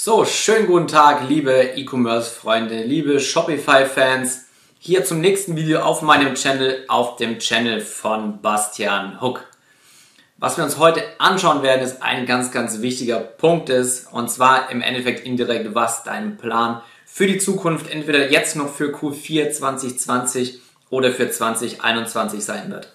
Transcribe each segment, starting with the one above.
So, schönen guten Tag, liebe E-Commerce-Freunde, liebe Shopify-Fans. Hier zum nächsten Video auf meinem Channel, auf dem Channel von Bastian Hook. Was wir uns heute anschauen werden, ist ein ganz, ganz wichtiger Punkt ist, und zwar im Endeffekt indirekt, was dein Plan für die Zukunft entweder jetzt noch für Q4 2020 oder für 2021 sein wird.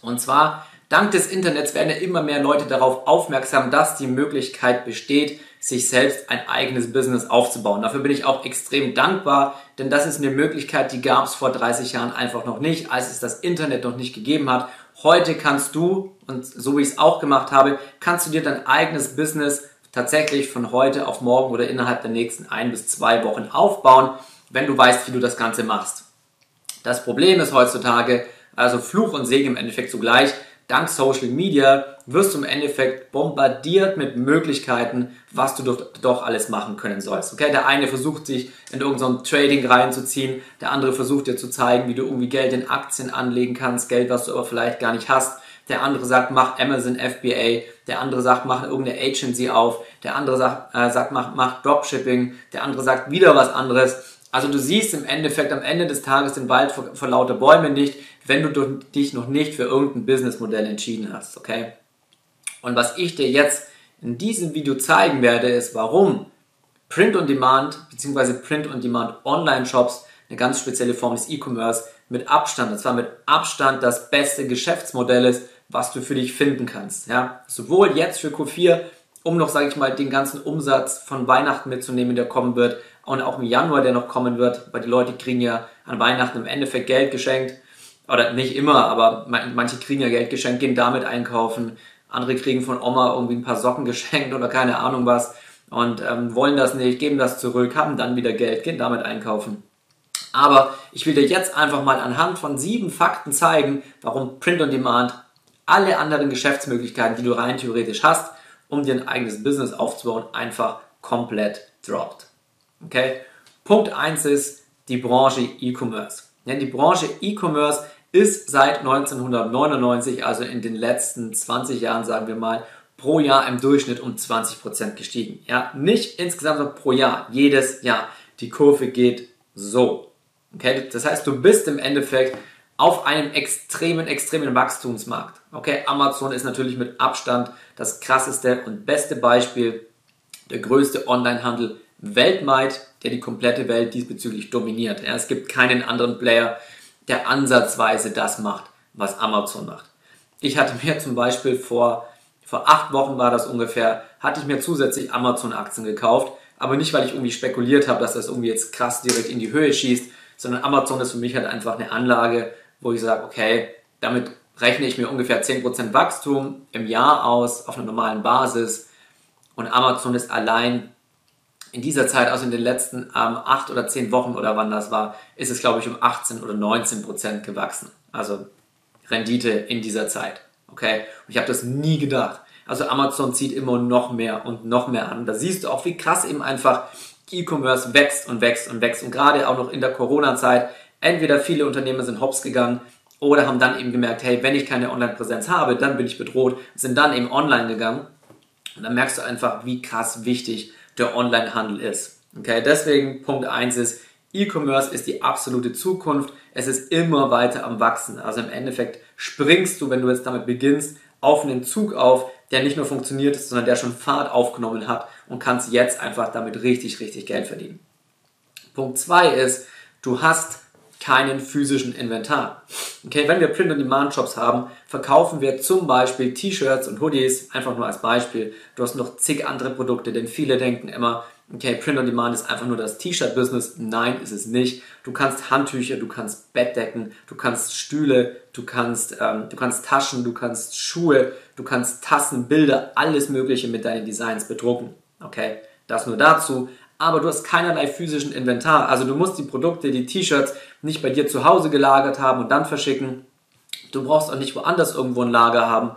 Und zwar, dank des Internets werden ja immer mehr Leute darauf aufmerksam, dass die Möglichkeit besteht, sich selbst ein eigenes Business aufzubauen. Dafür bin ich auch extrem dankbar, denn das ist eine Möglichkeit, die gab es vor 30 Jahren einfach noch nicht, als es das Internet noch nicht gegeben hat. Heute kannst du, und so wie ich es auch gemacht habe, kannst du dir dein eigenes Business tatsächlich von heute auf morgen oder innerhalb der nächsten ein bis zwei Wochen aufbauen, wenn du weißt, wie du das Ganze machst. Das Problem ist heutzutage, also Fluch und Segen im Endeffekt zugleich, dank Social Media wirst du im Endeffekt bombardiert mit Möglichkeiten, was du doch, doch alles machen können sollst. Okay, der eine versucht sich in irgendein Trading reinzuziehen, der andere versucht dir zu zeigen, wie du irgendwie Geld in Aktien anlegen kannst, Geld, was du aber vielleicht gar nicht hast. Der andere sagt, mach Amazon FBA. Der andere sagt, mach irgendeine Agency auf. Der andere sagt, äh, sagt mach, mach Dropshipping. Der andere sagt wieder was anderes. Also du siehst im Endeffekt am Ende des Tages den Wald vor, vor lauter Bäumen nicht, wenn du dich noch nicht für irgendein Businessmodell entschieden hast, okay? Und was ich dir jetzt in diesem Video zeigen werde, ist, warum Print on Demand bzw. Print on Demand Online Shops eine ganz spezielle Form des E-Commerce mit Abstand, und zwar mit Abstand das beste Geschäftsmodell ist, was du für dich finden kannst. Ja? Sowohl jetzt für Q4, um noch, sage ich mal, den ganzen Umsatz von Weihnachten mitzunehmen, der kommen wird, und auch im Januar, der noch kommen wird, weil die Leute kriegen ja an Weihnachten im Endeffekt Geld geschenkt. Oder nicht immer, aber manche kriegen ja Geld geschenkt, gehen damit einkaufen. Andere kriegen von Oma irgendwie ein paar Socken geschenkt oder keine Ahnung was und ähm, wollen das nicht, geben das zurück, haben dann wieder Geld, gehen damit einkaufen. Aber ich will dir jetzt einfach mal anhand von sieben Fakten zeigen, warum Print on Demand alle anderen Geschäftsmöglichkeiten, die du rein theoretisch hast, um dir ein eigenes Business aufzubauen, einfach komplett droppt. Okay? Punkt 1 ist die Branche E-Commerce. Ja, die Branche E-Commerce ist seit 1999, also in den letzten 20 Jahren, sagen wir mal, pro Jahr im Durchschnitt um 20% gestiegen. Ja, nicht insgesamt sondern pro Jahr, jedes Jahr. Die Kurve geht so. Okay, das heißt, du bist im Endeffekt auf einem extremen, extremen Wachstumsmarkt. Okay, Amazon ist natürlich mit Abstand das krasseste und beste Beispiel, der größte Onlinehandel weltweit, der die komplette Welt diesbezüglich dominiert. Ja, es gibt keinen anderen Player, der ansatzweise das macht, was Amazon macht. Ich hatte mir zum Beispiel vor, vor acht Wochen war das ungefähr, hatte ich mir zusätzlich Amazon-Aktien gekauft, aber nicht, weil ich irgendwie spekuliert habe, dass das irgendwie jetzt krass direkt in die Höhe schießt, sondern Amazon ist für mich halt einfach eine Anlage, wo ich sage, okay, damit rechne ich mir ungefähr 10% Wachstum im Jahr aus auf einer normalen Basis und Amazon ist allein in dieser Zeit, also in den letzten ähm, acht oder zehn Wochen oder wann das war, ist es, glaube ich, um 18 oder 19 Prozent gewachsen. Also Rendite in dieser Zeit. Okay? Und ich habe das nie gedacht. Also Amazon zieht immer noch mehr und noch mehr an. Da siehst du auch, wie krass eben einfach E-Commerce wächst und wächst und wächst. Und gerade auch noch in der Corona-Zeit, entweder viele Unternehmen sind hops gegangen oder haben dann eben gemerkt, hey, wenn ich keine Online-Präsenz habe, dann bin ich bedroht, sind dann eben online gegangen. Und dann merkst du einfach, wie krass wichtig der Onlinehandel ist. Okay, deswegen Punkt 1 ist, E-Commerce ist die absolute Zukunft. Es ist immer weiter am Wachsen. Also im Endeffekt springst du, wenn du jetzt damit beginnst, auf einen Zug auf, der nicht nur funktioniert, sondern der schon Fahrt aufgenommen hat und kannst jetzt einfach damit richtig, richtig Geld verdienen. Punkt 2 ist, du hast keinen physischen Inventar. Okay, wenn wir Print-on-Demand-Shops haben, verkaufen wir zum Beispiel T-Shirts und Hoodies, einfach nur als Beispiel. Du hast noch zig andere Produkte, denn viele denken immer, okay, Print-on-Demand ist einfach nur das T-Shirt-Business. Nein, ist es nicht. Du kannst Handtücher, du kannst Bettdecken, du kannst Stühle, du kannst, ähm, du kannst Taschen, du kannst Schuhe, du kannst Tassen, Bilder, alles Mögliche mit deinen Designs bedrucken. Okay, das nur dazu aber du hast keinerlei physischen Inventar. Also du musst die Produkte, die T-Shirts nicht bei dir zu Hause gelagert haben und dann verschicken. Du brauchst auch nicht woanders irgendwo ein Lager haben,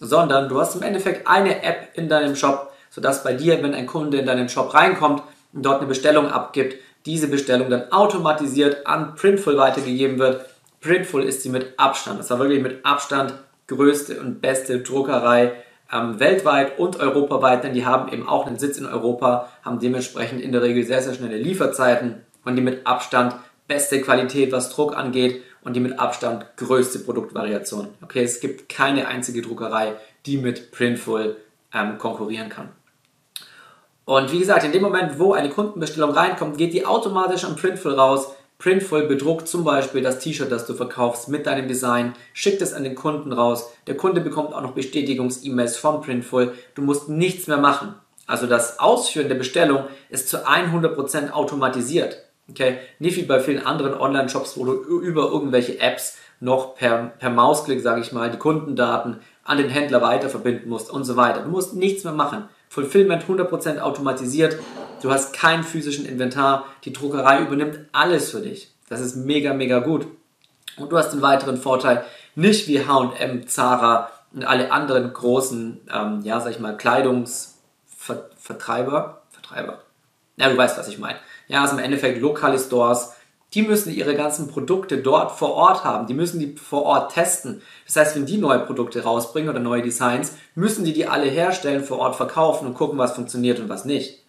sondern du hast im Endeffekt eine App in deinem Shop, sodass bei dir, wenn ein Kunde in deinen Shop reinkommt und dort eine Bestellung abgibt, diese Bestellung dann automatisiert an Printful weitergegeben wird. Printful ist sie mit Abstand, das war wirklich mit Abstand größte und beste Druckerei ähm, weltweit und europaweit, denn die haben eben auch einen Sitz in Europa, haben dementsprechend in der Regel sehr, sehr schnelle Lieferzeiten und die mit Abstand beste Qualität, was Druck angeht und die mit Abstand größte Produktvariation. Okay, es gibt keine einzige Druckerei, die mit Printful ähm, konkurrieren kann. Und wie gesagt, in dem Moment, wo eine Kundenbestellung reinkommt, geht die automatisch am Printful raus. Printful bedruckt zum Beispiel das T-Shirt, das du verkaufst mit deinem Design, schickt es an den Kunden raus. Der Kunde bekommt auch noch Bestätigungs-E-Mails von Printful. Du musst nichts mehr machen. Also das Ausführen der Bestellung ist zu 100% automatisiert. Okay? Nicht wie bei vielen anderen Online-Shops, wo du über irgendwelche Apps noch per, per Mausklick, sage ich mal, die Kundendaten an den Händler weiter verbinden musst und so weiter. Du musst nichts mehr machen. Fulfillment 100% automatisiert. Du hast keinen physischen Inventar. Die Druckerei übernimmt alles für dich. Das ist mega, mega gut. Und du hast den weiteren Vorteil, nicht wie H&M, Zara und alle anderen großen, ähm, ja, sag ich mal, Kleidungsvertreiber, Vertreiber. Ja, du weißt, was ich meine. Ja, also im Endeffekt lokale Stores, die müssen ihre ganzen Produkte dort vor Ort haben. Die müssen die vor Ort testen. Das heißt, wenn die neue Produkte rausbringen oder neue Designs, müssen die die alle herstellen, vor Ort verkaufen und gucken, was funktioniert und was nicht.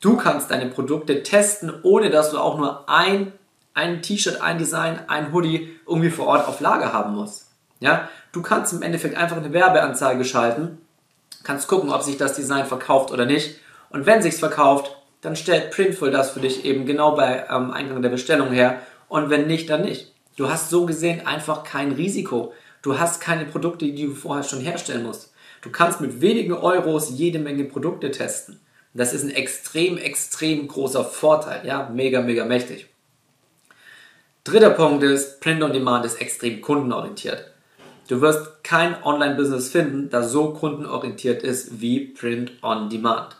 Du kannst deine Produkte testen, ohne dass du auch nur ein, ein T-Shirt, ein Design, ein Hoodie irgendwie vor Ort auf Lager haben musst. Ja, du kannst im Endeffekt einfach eine Werbeanzeige schalten, kannst gucken, ob sich das Design verkauft oder nicht. Und wenn sich's verkauft, dann stellt Printful das für dich eben genau bei ähm, Eingang der Bestellung her. Und wenn nicht, dann nicht. Du hast so gesehen einfach kein Risiko. Du hast keine Produkte, die du vorher schon herstellen musst. Du kannst mit wenigen Euros jede Menge Produkte testen. Das ist ein extrem, extrem großer Vorteil. Ja, mega, mega mächtig. Dritter Punkt ist, Print on Demand ist extrem kundenorientiert. Du wirst kein Online-Business finden, das so kundenorientiert ist wie Print on Demand.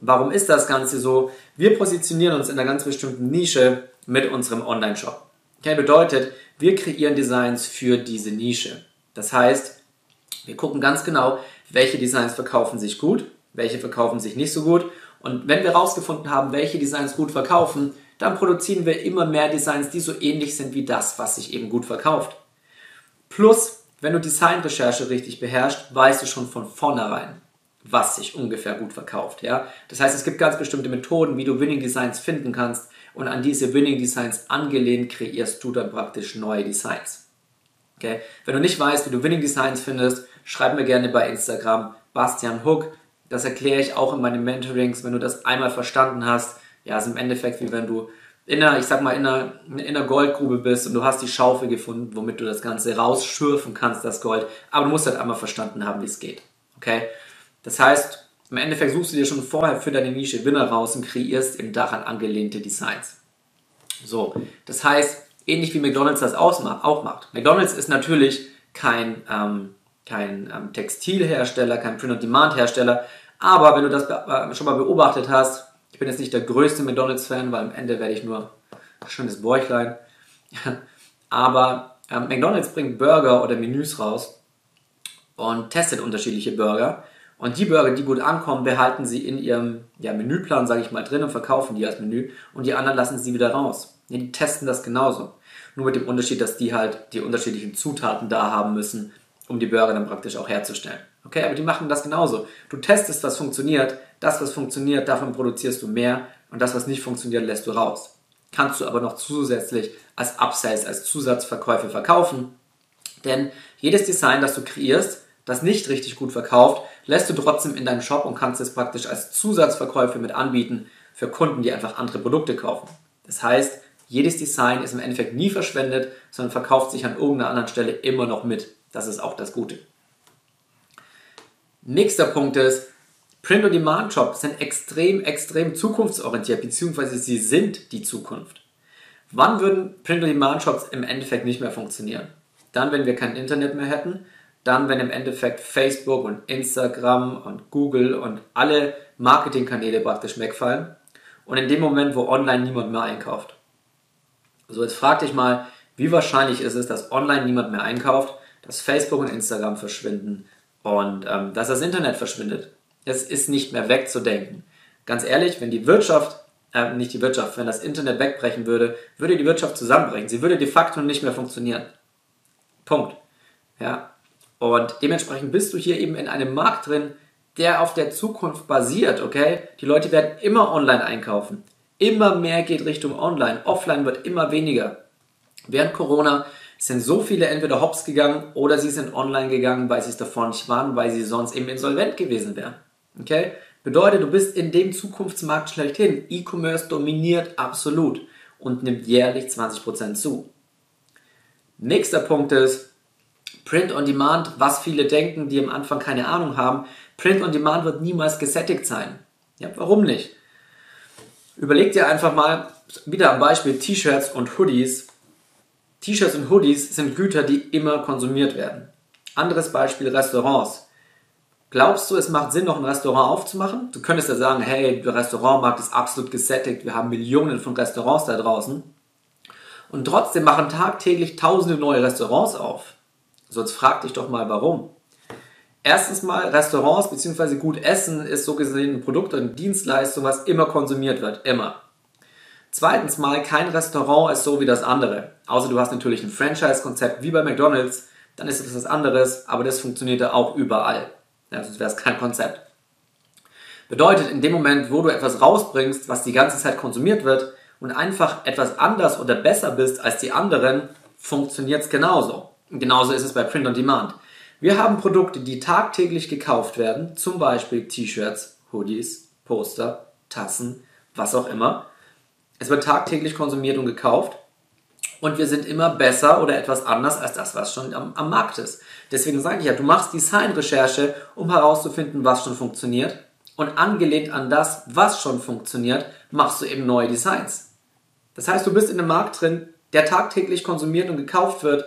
Warum ist das Ganze so? Wir positionieren uns in einer ganz bestimmten Nische mit unserem Online-Shop. Okay, bedeutet, wir kreieren Designs für diese Nische. Das heißt, wir gucken ganz genau, welche Designs verkaufen sich gut, welche verkaufen sich nicht so gut. Und wenn wir herausgefunden haben, welche Designs gut verkaufen, dann produzieren wir immer mehr Designs, die so ähnlich sind wie das, was sich eben gut verkauft. Plus, wenn du Designrecherche richtig beherrschst, weißt du schon von vornherein, was sich ungefähr gut verkauft. Ja? Das heißt, es gibt ganz bestimmte Methoden, wie du Winning Designs finden kannst und an diese Winning Designs angelehnt kreierst du dann praktisch neue Designs. Okay? Wenn du nicht weißt, wie du Winning Designs findest, schreib mir gerne bei Instagram Bastian Hook. Das erkläre ich auch in meinen Mentorings, wenn du das einmal verstanden hast. Ja, ist im Endeffekt wie wenn du in einer, ich sag mal, in einer, in einer Goldgrube bist und du hast die Schaufel gefunden, womit du das Ganze rausschürfen kannst, das Gold. Aber du musst halt einmal verstanden haben, wie es geht. Okay? Das heißt, im Endeffekt suchst du dir schon vorher für deine Nische Winner raus und kreierst eben daran angelehnte Designs. So, das heißt, ähnlich wie McDonald's das auch macht. McDonald's ist natürlich kein, ähm, kein ähm, Textilhersteller, kein Print-on-Demand-Hersteller, aber wenn du das äh, schon mal beobachtet hast, ich bin jetzt nicht der größte McDonald's-Fan, weil am Ende werde ich nur ein schönes Bäuchlein. aber ähm, McDonald's bringt Burger oder Menüs raus und testet unterschiedliche Burger und die Burger, die gut ankommen, behalten sie in ihrem ja, Menüplan, sage ich mal, drin und verkaufen die als Menü. Und die anderen lassen sie wieder raus. Die testen das genauso. Nur mit dem Unterschied, dass die halt die unterschiedlichen Zutaten da haben müssen, um die Burger dann praktisch auch herzustellen. Okay, aber die machen das genauso. Du testest, was funktioniert. Das, was funktioniert, davon produzierst du mehr. Und das, was nicht funktioniert, lässt du raus. Kannst du aber noch zusätzlich als Upsells, als Zusatzverkäufe verkaufen. Denn jedes Design, das du kreierst, das nicht richtig gut verkauft, lässt du trotzdem in deinen Shop und kannst es praktisch als Zusatzverkäufe mit anbieten für Kunden, die einfach andere Produkte kaufen. Das heißt, jedes Design ist im Endeffekt nie verschwendet, sondern verkauft sich an irgendeiner anderen Stelle immer noch mit. Das ist auch das Gute. Nächster Punkt ist, Print-on-Demand-Shops sind extrem, extrem zukunftsorientiert, beziehungsweise sie sind die Zukunft. Wann würden Print-on-Demand-Shops im Endeffekt nicht mehr funktionieren? Dann, wenn wir kein Internet mehr hätten, dann, wenn im Endeffekt Facebook und Instagram und Google und alle Marketingkanäle praktisch wegfallen und in dem Moment, wo online niemand mehr einkauft. So, jetzt frag dich mal, wie wahrscheinlich ist es, dass online niemand mehr einkauft, dass Facebook und Instagram verschwinden und ähm, dass das Internet verschwindet. Es ist nicht mehr wegzudenken. Ganz ehrlich, wenn die Wirtschaft, äh, nicht die Wirtschaft, wenn das Internet wegbrechen würde, würde die Wirtschaft zusammenbrechen. Sie würde de facto nicht mehr funktionieren. Punkt. Ja, Und dementsprechend bist du hier eben in einem Markt drin, der auf der Zukunft basiert, okay? Die Leute werden immer online einkaufen. Immer mehr geht Richtung online. Offline wird immer weniger. Während Corona sind so viele entweder hops gegangen oder sie sind online gegangen, weil sie es davor nicht waren, weil sie sonst eben insolvent gewesen wären. Okay? Bedeutet, du bist in dem Zukunftsmarkt schlechthin. E-Commerce dominiert absolut und nimmt jährlich 20% zu. Nächster Punkt ist Print on Demand, was viele denken, die am Anfang keine Ahnung haben. Print on Demand wird niemals gesättigt sein. Ja, warum nicht? Überleg dir einfach mal, wieder am Beispiel T-Shirts und Hoodies. T-Shirts und Hoodies sind Güter, die immer konsumiert werden. Anderes Beispiel Restaurants. Glaubst du, es macht Sinn, noch ein Restaurant aufzumachen? Du könntest ja sagen, hey, der Restaurantmarkt ist absolut gesättigt, wir haben Millionen von Restaurants da draußen. Und trotzdem machen tagtäglich tausende neue Restaurants auf. Sonst frag dich doch mal, warum. Erstens mal, Restaurants bzw. gut Essen ist so gesehen ein Produkt und Dienstleistung, was immer konsumiert wird. Immer. Zweitens mal, kein Restaurant ist so wie das andere. Außer du hast natürlich ein Franchise-Konzept wie bei McDonalds, dann ist es was anderes, aber das funktioniert ja auch überall. Ja, sonst wäre es kein Konzept. Bedeutet, in dem Moment, wo du etwas rausbringst, was die ganze Zeit konsumiert wird und einfach etwas anders oder besser bist als die anderen, funktioniert es genauso. Und genauso ist es bei Print on Demand. Wir haben Produkte, die tagtäglich gekauft werden, zum Beispiel T-Shirts, Hoodies, Poster, Tassen, was auch immer. Es wird tagtäglich konsumiert und gekauft und wir sind immer besser oder etwas anders als das, was schon am, am Markt ist. Deswegen sage ich ja, du machst Designrecherche, um herauszufinden, was schon funktioniert und angelehnt an das, was schon funktioniert, machst du eben neue Designs. Das heißt, du bist in einem Markt drin, der tagtäglich konsumiert und gekauft wird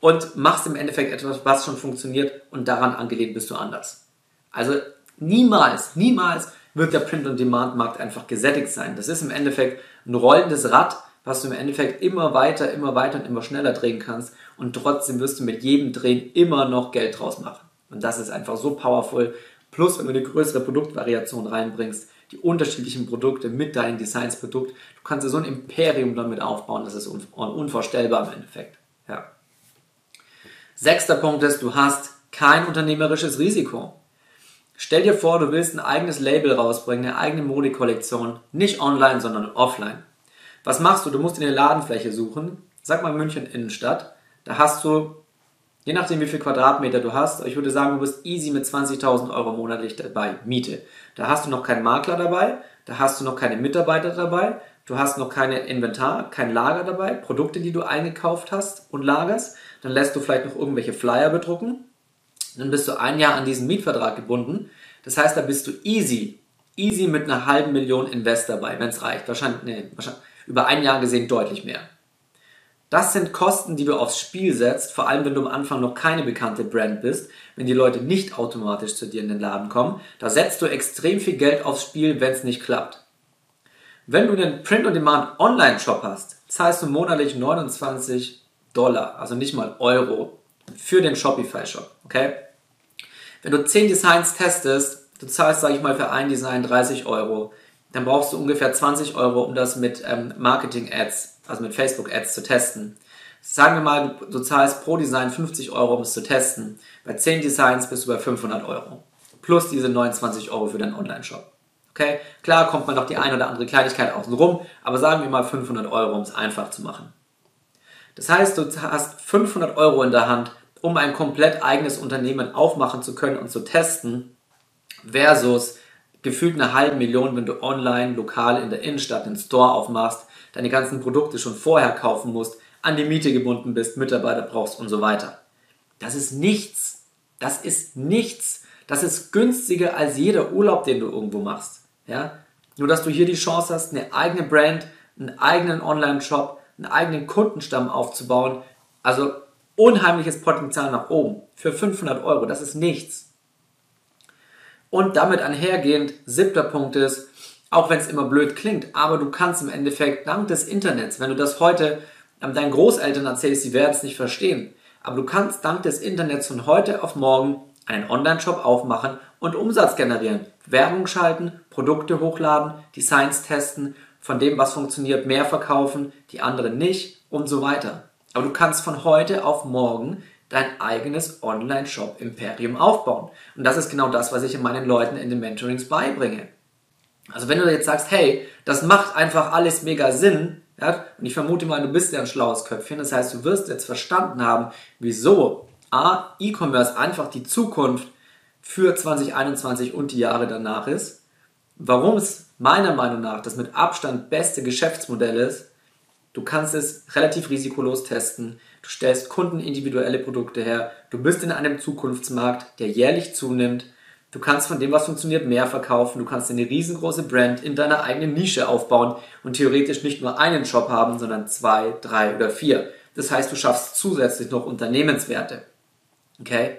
und machst im Endeffekt etwas, was schon funktioniert und daran angelehnt bist du anders. Also niemals, niemals wird der Print-on-Demand-Markt einfach gesättigt sein. Das ist im Endeffekt ein rollendes Rad, was du im Endeffekt immer weiter, immer weiter und immer schneller drehen kannst und trotzdem wirst du mit jedem Drehen immer noch Geld draus machen. Und das ist einfach so powerful. Plus, wenn du eine größere Produktvariation reinbringst, die unterschiedlichen Produkte mit deinem Designs-Produkt, du kannst dir so ein Imperium damit aufbauen, das ist unvorstellbar im Endeffekt. Ja. Sechster Punkt ist, du hast kein unternehmerisches Risiko. Stell dir vor, du willst ein eigenes Label rausbringen, eine eigene Modekollektion, nicht online, sondern offline. Was machst du? Du musst in der Ladenfläche suchen. Sag mal München Innenstadt. Da hast du, je nachdem wie viel Quadratmeter du hast, ich würde sagen, du bist easy mit 20.000 Euro monatlich dabei, Miete. Da hast du noch keinen Makler dabei, da hast du noch keine Mitarbeiter dabei, du hast noch keine Inventar, kein Lager dabei, Produkte, die du eingekauft hast und lagerst dann lässt du vielleicht noch irgendwelche Flyer bedrucken, dann bist du ein Jahr an diesen Mietvertrag gebunden. Das heißt, da bist du easy, easy mit einer halben Million Invest dabei, wenn es reicht. Wahrscheinlich, nee, wahrscheinlich über ein Jahr gesehen deutlich mehr. Das sind Kosten, die du aufs Spiel setzt, vor allem wenn du am Anfang noch keine bekannte Brand bist, wenn die Leute nicht automatisch zu dir in den Laden kommen. Da setzt du extrem viel Geld aufs Spiel, wenn es nicht klappt. Wenn du einen Print-on-Demand Online-Shop hast, zahlst du monatlich 29 Dollar, also nicht mal Euro, für den Shopify-Shop. Okay? Wenn du 10 Designs testest, du zahlst, sage ich mal, für ein Design 30 Euro, dann brauchst du ungefähr 20 Euro, um das mit ähm, Marketing-Ads, also mit Facebook-Ads zu testen. Sagen wir mal, du, zahlst pro Design 50 Euro, um es zu testen. Bei 10 Designs bist du bei 500 Euro. Plus diese 29 Euro für deinen Online-Shop. Okay? Klar kommt man noch die eine oder andere Kleinigkeit außen rum, aber sagen wir mal 500 Euro, um es einfach zu machen. Das heißt, du hast 500 Euro in der Hand, um ein komplett eigenes Unternehmen aufmachen zu können und zu testen, versus gefühlt eine halbe Million, wenn du online, lokal in der Innenstadt einen Store aufmachst, deine ganzen Produkte schon vorher kaufen musst, an die Miete gebunden bist, Mitarbeiter brauchst und so weiter. Das ist nichts. Das ist nichts. Das ist günstiger als jeder Urlaub, den du irgendwo machst. Ja? Nur, dass du hier die Chance hast, eine eigene Brand, einen eigenen Online-Shop, einen eigenen Kundenstamm aufzubauen. Also unheimliches Potenzial nach oben. Für 500 Euro, das ist nichts. Und damit einhergehend, siebter Punkt ist, auch wenn es immer blöd klingt, aber du kannst im Endeffekt dank des Internets, wenn du das heute deinen Großeltern erzählst, sie werden es nicht verstehen, aber du kannst dank des Internets von heute auf morgen einen Online-Shop aufmachen und Umsatz generieren, Werbung schalten, Produkte hochladen, Designs testen von dem, was funktioniert, mehr verkaufen, die anderen nicht und so weiter. Aber du kannst von heute auf morgen dein eigenes Online-Shop-Imperium aufbauen. Und das ist genau das, was ich meinen Leuten in den Mentorings beibringe. Also wenn du jetzt sagst, hey, das macht einfach alles mega Sinn, ja, und ich vermute mal, du bist ja ein schlaues Köpfchen, das heißt, du wirst jetzt verstanden haben, wieso A, E-Commerce einfach die Zukunft für 2021 und die Jahre danach ist, warum es meiner Meinung nach das mit Abstand beste Geschäftsmodell ist, du kannst es relativ risikolos testen, du stellst Kunden individuelle Produkte her, du bist in einem Zukunftsmarkt, der jährlich zunimmt, Du kannst von dem, was funktioniert, mehr verkaufen. Du kannst eine riesengroße Brand in deiner eigenen Nische aufbauen und theoretisch nicht nur einen Shop haben, sondern zwei, drei oder vier. Das heißt, du schaffst zusätzlich noch Unternehmenswerte. Okay?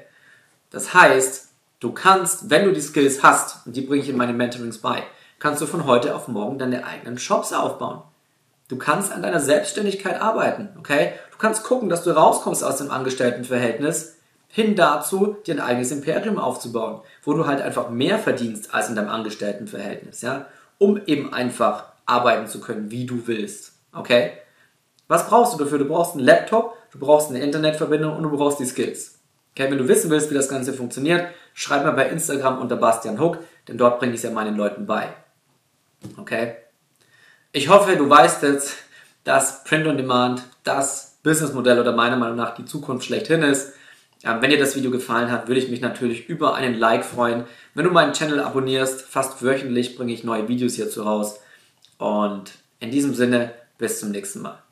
Das heißt, du kannst, wenn du die Skills hast, und die bringe ich in meine Mentorings bei, kannst du von heute auf morgen deine eigenen Shops aufbauen. Du kannst an deiner Selbstständigkeit arbeiten, okay? Du kannst gucken, dass du rauskommst aus dem Angestelltenverhältnis hin dazu, dir ein eigenes Imperium aufzubauen, wo du halt einfach mehr verdienst als in deinem Angestelltenverhältnis, ja, um eben einfach arbeiten zu können, wie du willst, okay? Was brauchst du dafür? Du brauchst einen Laptop, du brauchst eine Internetverbindung und du brauchst die Skills. Okay, wenn du wissen willst, wie das Ganze funktioniert, schreib mir bei Instagram unter Bastian Hook, denn dort bringe ich es ja meinen Leuten bei. Okay? Ich hoffe, du weißt jetzt, dass Print on Demand das Businessmodell oder meiner Meinung nach die Zukunft schlechthin ist. Ja, wenn dir das Video gefallen hat, würde ich mich natürlich über einen Like freuen. Wenn du meinen Channel abonnierst, fast wöchentlich bringe ich neue Videos hierzu raus. Und in diesem Sinne, bis zum nächsten Mal.